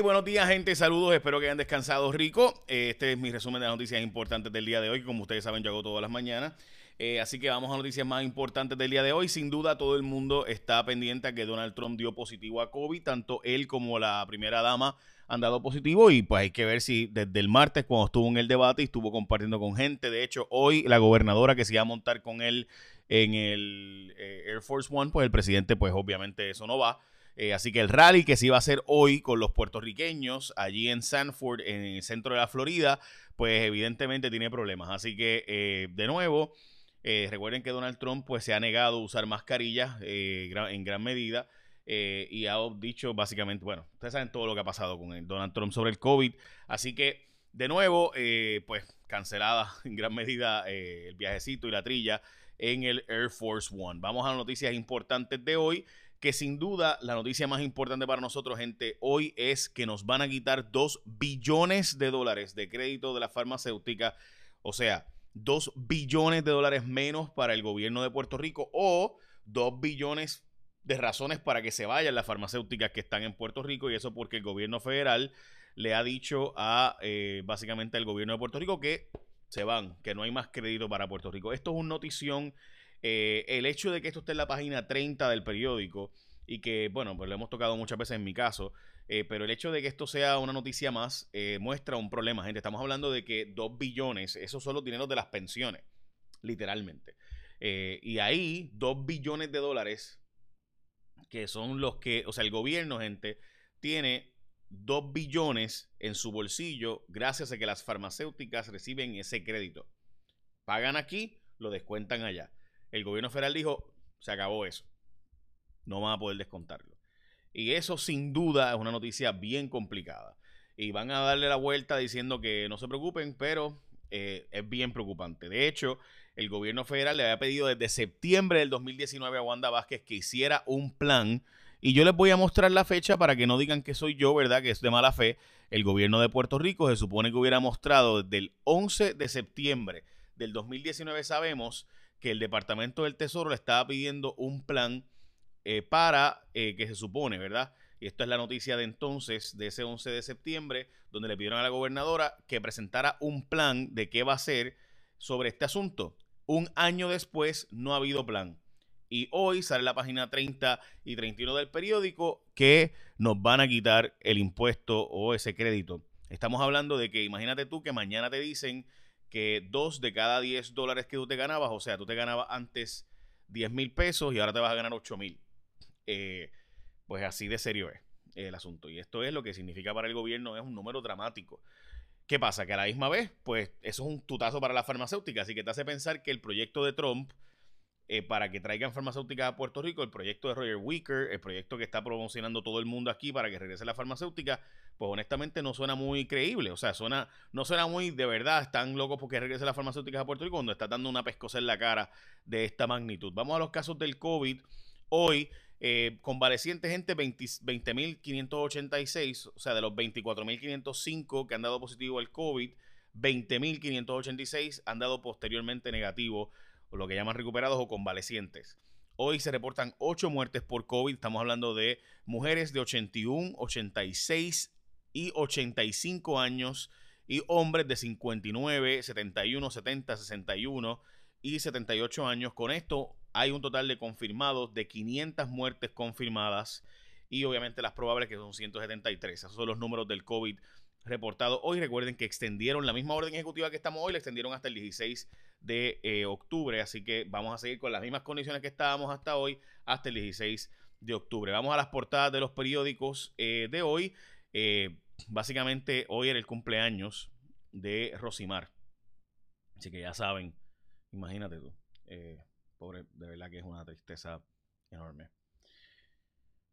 buenos días, gente. Saludos. Espero que hayan descansado rico. Este es mi resumen de las noticias importantes del día de hoy. Como ustedes saben, yo hago todas las mañanas. Eh, así que vamos a noticias más importantes del día de hoy. Sin duda, todo el mundo está pendiente a que Donald Trump dio positivo a COVID. Tanto él como la primera dama han dado positivo. Y pues hay que ver si desde el martes, cuando estuvo en el debate y estuvo compartiendo con gente. De hecho, hoy la gobernadora que se iba a montar con él en el eh, Air Force One, pues el presidente, pues obviamente eso no va. Eh, así que el rally que se iba a hacer hoy con los puertorriqueños allí en Sanford, en el centro de la Florida, pues evidentemente tiene problemas. Así que, de nuevo, eh, recuerden que Donald Trump pues, se ha negado a usar mascarillas eh, en gran medida eh, y ha dicho básicamente, bueno, ustedes saben todo lo que ha pasado con Donald Trump sobre el COVID. Así que, de nuevo, pues cancelada en gran medida el viajecito y la trilla en el Air Force One. Vamos a las noticias importantes de hoy que sin duda la noticia más importante para nosotros, gente, hoy es que nos van a quitar 2 billones de dólares de crédito de la farmacéutica. O sea, 2 billones de dólares menos para el gobierno de Puerto Rico o 2 billones de razones para que se vayan las farmacéuticas que están en Puerto Rico y eso porque el gobierno federal le ha dicho a eh, básicamente al gobierno de Puerto Rico que se van, que no hay más crédito para Puerto Rico. Esto es una notición. Eh, el hecho de que esto esté en la página 30 del periódico y que, bueno, pues lo hemos tocado muchas veces en mi caso, eh, pero el hecho de que esto sea una noticia más eh, muestra un problema, gente. Estamos hablando de que 2 billones, esos son los dineros de las pensiones, literalmente. Y ahí 2 billones de dólares, que son los que, o sea, el gobierno, gente, tiene 2 billones en su bolsillo gracias a que las farmacéuticas reciben ese crédito. Pagan aquí, lo descuentan allá. El gobierno federal dijo, se acabó eso. No van a poder descontarlo. Y eso sin duda es una noticia bien complicada. Y van a darle la vuelta diciendo que no se preocupen, pero eh, es bien preocupante. De hecho, el gobierno federal le había pedido desde septiembre del 2019 a Wanda Vázquez que hiciera un plan. Y yo les voy a mostrar la fecha para que no digan que soy yo, ¿verdad? Que es de mala fe. El gobierno de Puerto Rico se supone que hubiera mostrado desde el 11 de septiembre del 2019. Sabemos que el Departamento del Tesoro le estaba pidiendo un plan eh, para eh, que se supone, ¿verdad? Y esto es la noticia de entonces, de ese 11 de septiembre, donde le pidieron a la gobernadora que presentara un plan de qué va a hacer sobre este asunto. Un año después no ha habido plan. Y hoy sale la página 30 y 31 del periódico que nos van a quitar el impuesto o ese crédito. Estamos hablando de que imagínate tú que mañana te dicen que dos de cada 10 dólares que tú te ganabas, o sea, tú te ganabas antes 10 mil pesos y ahora te vas a ganar 8 mil. Eh, pues así de serio es el asunto. Y esto es lo que significa para el gobierno, es un número dramático. ¿Qué pasa? Que a la misma vez, pues eso es un tutazo para la farmacéutica, así que te hace pensar que el proyecto de Trump eh, para que traigan farmacéuticas a Puerto Rico, el proyecto de Roger Wicker, el proyecto que está promocionando todo el mundo aquí para que regrese la farmacéutica, pues honestamente no suena muy creíble. O sea, suena, no suena muy de verdad, están locos porque regrese la farmacéutica a Puerto Rico cuando está dando una pescosa en la cara de esta magnitud. Vamos a los casos del COVID. Hoy eh, convaleciente, gente, 20.586, o sea, de los 24.505 que han dado positivo al COVID, 20.586 han dado posteriormente negativo, o lo que llaman recuperados o convalecientes. Hoy se reportan 8 muertes por COVID. Estamos hablando de mujeres de 81, 86 y 85 años y hombres de 59, 71, 70, 61 y 78 años. Con esto hay un total de confirmados de 500 muertes confirmadas y obviamente las probables que son 173. Esos son los números del COVID reportado hoy. Recuerden que extendieron la misma orden ejecutiva que estamos hoy, la extendieron hasta el 16 de eh, octubre, así que vamos a seguir con las mismas condiciones que estábamos hasta hoy, hasta el 16 de octubre. Vamos a las portadas de los periódicos eh, de hoy. Eh, básicamente hoy era el cumpleaños de Rosimar. Así que ya saben, imagínate tú. Pobre, de verdad que es una tristeza enorme.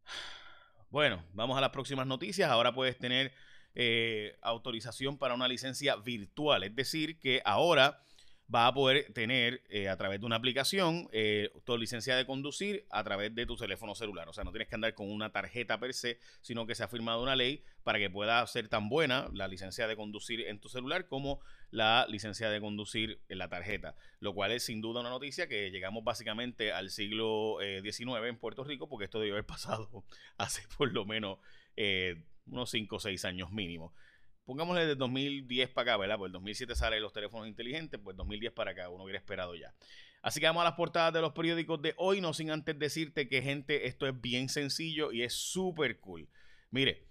Bueno, vamos a las próximas noticias. Ahora puedes tener eh, autorización para una licencia virtual. Es decir, que ahora vas a poder tener eh, a través de una aplicación eh, tu licencia de conducir a través de tu teléfono celular. O sea, no tienes que andar con una tarjeta per se, sino que se ha firmado una ley para que pueda ser tan buena la licencia de conducir en tu celular como la licencia de conducir en la tarjeta. Lo cual es sin duda una noticia que llegamos básicamente al siglo XIX eh, en Puerto Rico, porque esto debió haber pasado hace por lo menos unos 5 o 6 años mínimo. Pongámosle de 2010 para acá, ¿verdad? Pues el 2007 salen los teléfonos inteligentes, pues 2010 para acá, uno hubiera esperado ya. Así que vamos a las portadas de los periódicos de hoy, no sin antes decirte que, gente, esto es bien sencillo y es súper cool. Mire,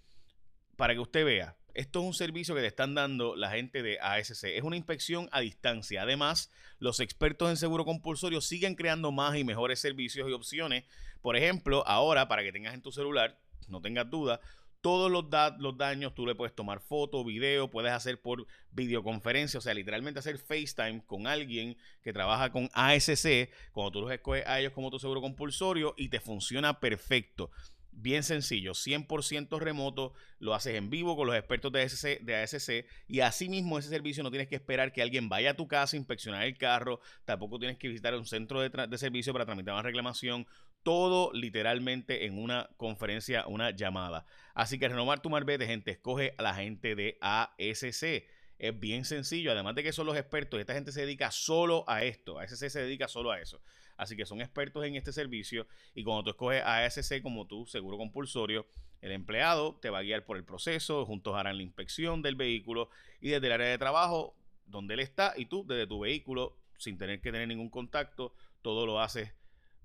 para que usted vea, esto es un servicio que te están dando la gente de ASC. Es una inspección a distancia. Además, los expertos en seguro compulsorio siguen creando más y mejores servicios y opciones. Por ejemplo, ahora, para que tengas en tu celular, no tengas duda, todos los, los daños tú le puedes tomar foto, video, puedes hacer por videoconferencia, o sea, literalmente hacer FaceTime con alguien que trabaja con ASC, cuando tú los escoges a ellos como tu seguro compulsorio y te funciona perfecto. Bien sencillo, 100% remoto, lo haces en vivo con los expertos de, ASC, de ASC y asimismo ese servicio no tienes que esperar que alguien vaya a tu casa a inspeccionar el carro, tampoco tienes que visitar un centro de, servicio para tramitar una reclamación, todo literalmente en una conferencia, una llamada. Así que renovar tu marbete, gente, escoge a la gente de ASC. Es bien sencillo, además de que son los expertos, esta gente se dedica solo a esto, ASC se dedica solo a eso. Así que son expertos en este servicio y cuando tú escoges ASC como tu seguro compulsorio, el empleado te va a guiar por el proceso, juntos harán la inspección del vehículo y desde el área de trabajo donde él está y tú desde tu vehículo sin tener que tener ningún contacto, todo lo haces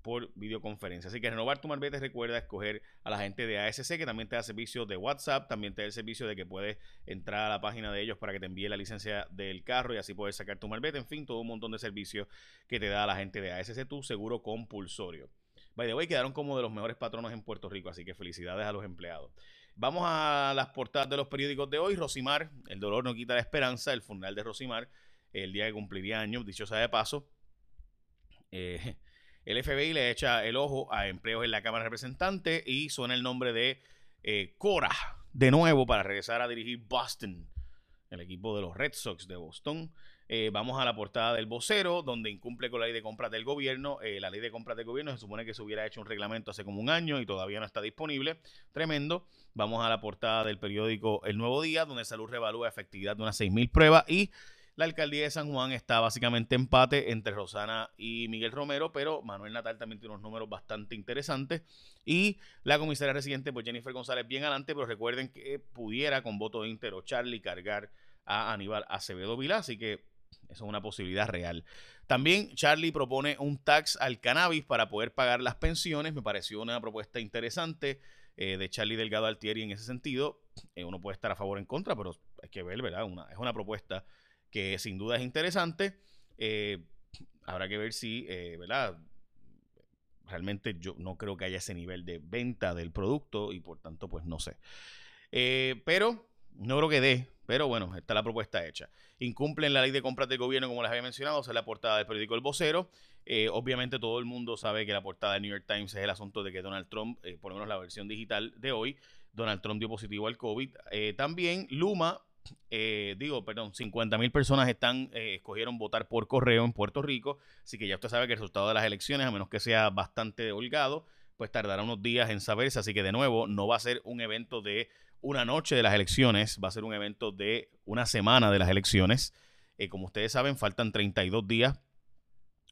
por videoconferencia. Así que renovar tu marbete recuerda escoger a la gente de ASC que también te da servicio de WhatsApp, también te da el servicio de que puedes entrar a la página de ellos para que te envíe la licencia del carro y así puedes sacar tu marbete. En fin, todo un montón de servicios que te da la gente de ASC, tu seguro compulsorio. By the way, quedaron como de los mejores patronos en Puerto Rico, así que felicidades a los empleados. Vamos a las portadas de los periódicos de hoy. Rosimar, el dolor no quita la esperanza, el funeral de Rosimar, el día que cumpliría años, dicho sea de paso. Eh, el FBI le echa el ojo a empleos en la Cámara de Representantes y suena el nombre de eh, Cora de nuevo para regresar a dirigir Boston, el equipo de los Red Sox de Boston. Eh, vamos a la portada del vocero, donde incumple con la ley de compras del gobierno. Eh, la ley de compras del gobierno se supone que se hubiera hecho un reglamento hace como un año y todavía no está disponible. Tremendo. Vamos a la portada del periódico El Nuevo Día, donde Salud revalúa efectividad de unas 6.000 pruebas y la alcaldía de San Juan está básicamente empate entre Rosana y Miguel Romero, pero Manuel Natal también tiene unos números bastante interesantes. Y la comisaria residente, pues Jennifer González, bien adelante, pero recuerden que pudiera con voto de Inter o Charlie cargar a Aníbal Acevedo Vilá, así que eso es una posibilidad real. También Charlie propone un tax al cannabis para poder pagar las pensiones. Me pareció una propuesta interesante eh, de Charlie Delgado Altieri en ese sentido. Eh, uno puede estar a favor o en contra, pero hay que ver, ¿verdad? Una, es una propuesta que sin duda es interesante. Eh, habrá que ver si, eh, ¿verdad? Realmente yo no creo que haya ese nivel de venta del producto y por tanto, pues no sé. Eh, pero no creo que dé, pero bueno, está la propuesta hecha. Incumplen la ley de compras del gobierno, como les había mencionado, o sea, la portada del periódico El Vocero. obviamente todo el mundo sabe que la portada del New York Times es el asunto de que Donald Trump, por lo menos la versión digital de hoy, Donald Trump dio positivo al COVID. también Luma eh, digo, perdón, 50 mil personas están, eh, escogieron votar por correo en Puerto Rico, así que ya usted sabe que el resultado de las elecciones, a menos que sea bastante holgado, pues tardará unos días en saberse, así que de nuevo no va a ser un evento de una noche de las elecciones, va a ser un evento de una semana de las elecciones. Eh, como ustedes saben, faltan 32 días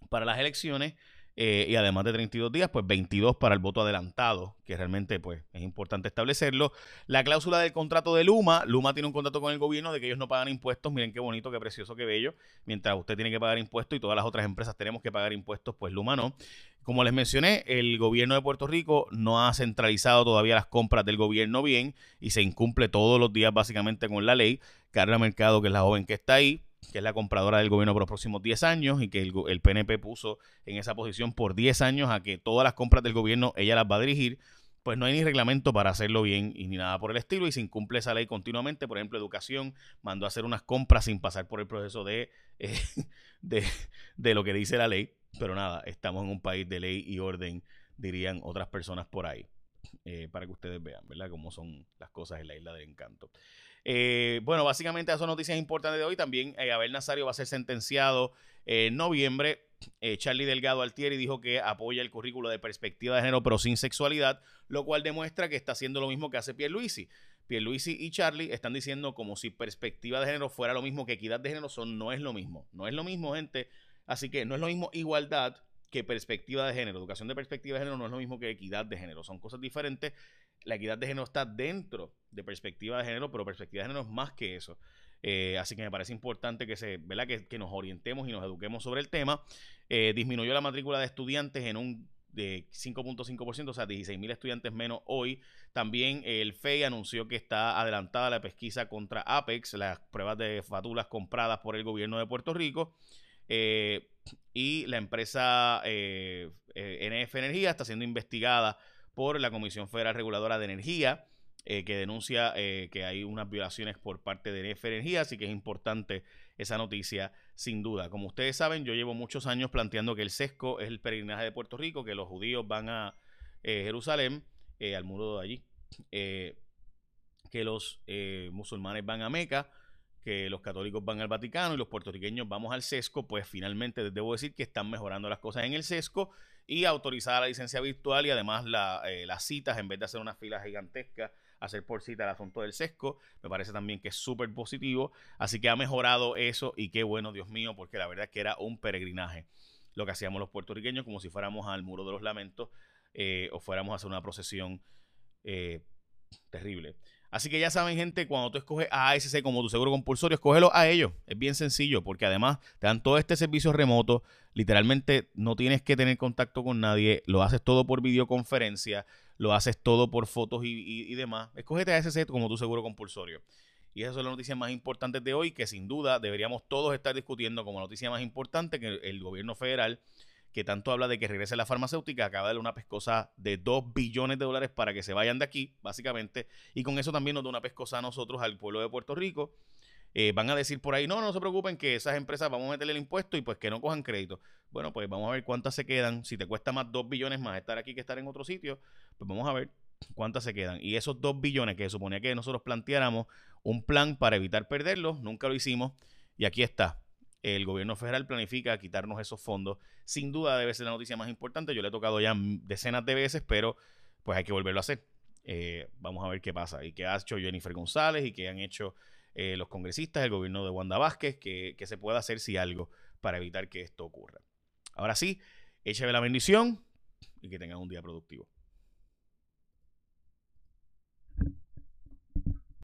para las elecciones. Eh, y además de 32 días, pues 22 para el voto adelantado, que realmente pues es importante establecerlo. La cláusula del contrato de Luma, Luma tiene un contrato con el gobierno de que ellos no pagan impuestos, miren qué bonito, qué precioso, qué bello, mientras usted tiene que pagar impuestos y todas las otras empresas tenemos que pagar impuestos, pues Luma no. Como les mencioné, el gobierno de Puerto Rico no ha centralizado todavía las compras del gobierno bien y se incumple todos los días básicamente con la ley. Carla Mercado, que es la joven que está ahí, que es la compradora del gobierno por los próximos 10 años y que el, PNP puso en esa posición por 10 años a que todas las compras del gobierno ella las va a dirigir, pues no hay ni reglamento para hacerlo bien y ni nada por el estilo y se incumple esa ley continuamente. Por ejemplo, educación mandó a hacer unas compras sin pasar por el proceso de, eh, de, lo que dice la ley, pero nada, estamos en un país de ley y orden, dirían otras personas por ahí. Eh, para que ustedes vean, ¿verdad? Cómo son las cosas en la isla del encanto. Eh, bueno, básicamente esas son noticias importantes de hoy. También eh, Abel Nazario va a ser sentenciado en noviembre. Eh, Charlie Delgado Altieri dijo que apoya el currículo de perspectiva de género, pero sin sexualidad, lo cual demuestra que está haciendo lo mismo que hace Pierluisi. Pierluisi y Charlie están diciendo como si perspectiva de género fuera lo mismo que equidad de género, son, no es lo mismo. No es lo mismo, gente. Así que no es lo mismo igualdad que perspectiva de género. Educación de perspectiva de género no es lo mismo que equidad de género, son cosas diferentes. La equidad de género está dentro de perspectiva de género, pero perspectiva de género es más que eso. Eh, así que me parece importante que, se, ¿verdad? Que, nos orientemos y nos eduquemos sobre el tema. Eh, disminuyó la matrícula de estudiantes en un de 5.5%, o sea, 16.000 estudiantes menos hoy. También el FEI anunció que está adelantada la pesquisa contra Apex, las pruebas de fatulas compradas por el gobierno de Puerto Rico. Eh, y la empresa eh, eh, NF Energía está siendo investigada por la Comisión Federal Reguladora de Energía, que denuncia que hay unas violaciones por parte de NF Energía, así que es importante esa noticia sin duda. Como ustedes saben, yo llevo muchos años planteando que el sesco es el peregrinaje de Puerto Rico, que los judíos van a Jerusalén, al muro de allí, que los musulmanes van a Meca, que los católicos van al Vaticano y los puertorriqueños vamos al sesco, pues finalmente debo decir que están mejorando las cosas en el sesco y autorizada la licencia virtual y además eh, las citas, en vez de hacer una fila gigantesca, hacer por cita el asunto del sesco, me parece también que es súper positivo, así que ha mejorado eso y qué bueno, Dios mío, porque la verdad es que era un peregrinaje lo que hacíamos los puertorriqueños, como si fuéramos al Muro de los Lamentos eh, o fuéramos a hacer una procesión eh, terrible. Así que ya saben, gente, cuando tú escoges a ASC como tu seguro compulsorio, escógelo a ellos. Es bien sencillo, porque además te dan todo este servicio remoto. Literalmente no tienes que tener contacto con nadie. Lo haces todo por videoconferencia. Lo haces todo por fotos y, demás. Escógete a ASC como tu seguro compulsorio. Y esas son las noticias más importantes de hoy, que sin duda deberíamos todos estar discutiendo como noticia más importante que el gobierno federal que tanto habla de que regrese la farmacéutica, acaba de darle una pescosa de 2 billones de dólares para que se vayan de aquí, básicamente, y con eso también nos da una pescosa a nosotros, al pueblo de Puerto Rico. Eh, van a decir por ahí, no, no se preocupen que esas empresas vamos a meterle el impuesto y pues que no cojan crédito. Bueno, pues vamos a ver cuántas se quedan. Si te cuesta más 2 billones más estar aquí que estar en otro sitio, pues vamos a ver cuántas se quedan. Y esos 2 billones que suponía que nosotros planteáramos un plan para evitar perderlos, nunca lo hicimos. Y aquí está el gobierno federal planifica quitarnos esos fondos. Sin duda debe ser la noticia más importante. Yo le he tocado ya decenas de veces, pero pues hay que volverlo a hacer. Eh, vamos a ver qué pasa y qué ha hecho Jennifer González y qué han hecho eh, los congresistas, el gobierno de Wanda Vázquez, que, se pueda hacer si algo para evitar que esto ocurra. Ahora sí, écheme la bendición y que tengan un día productivo.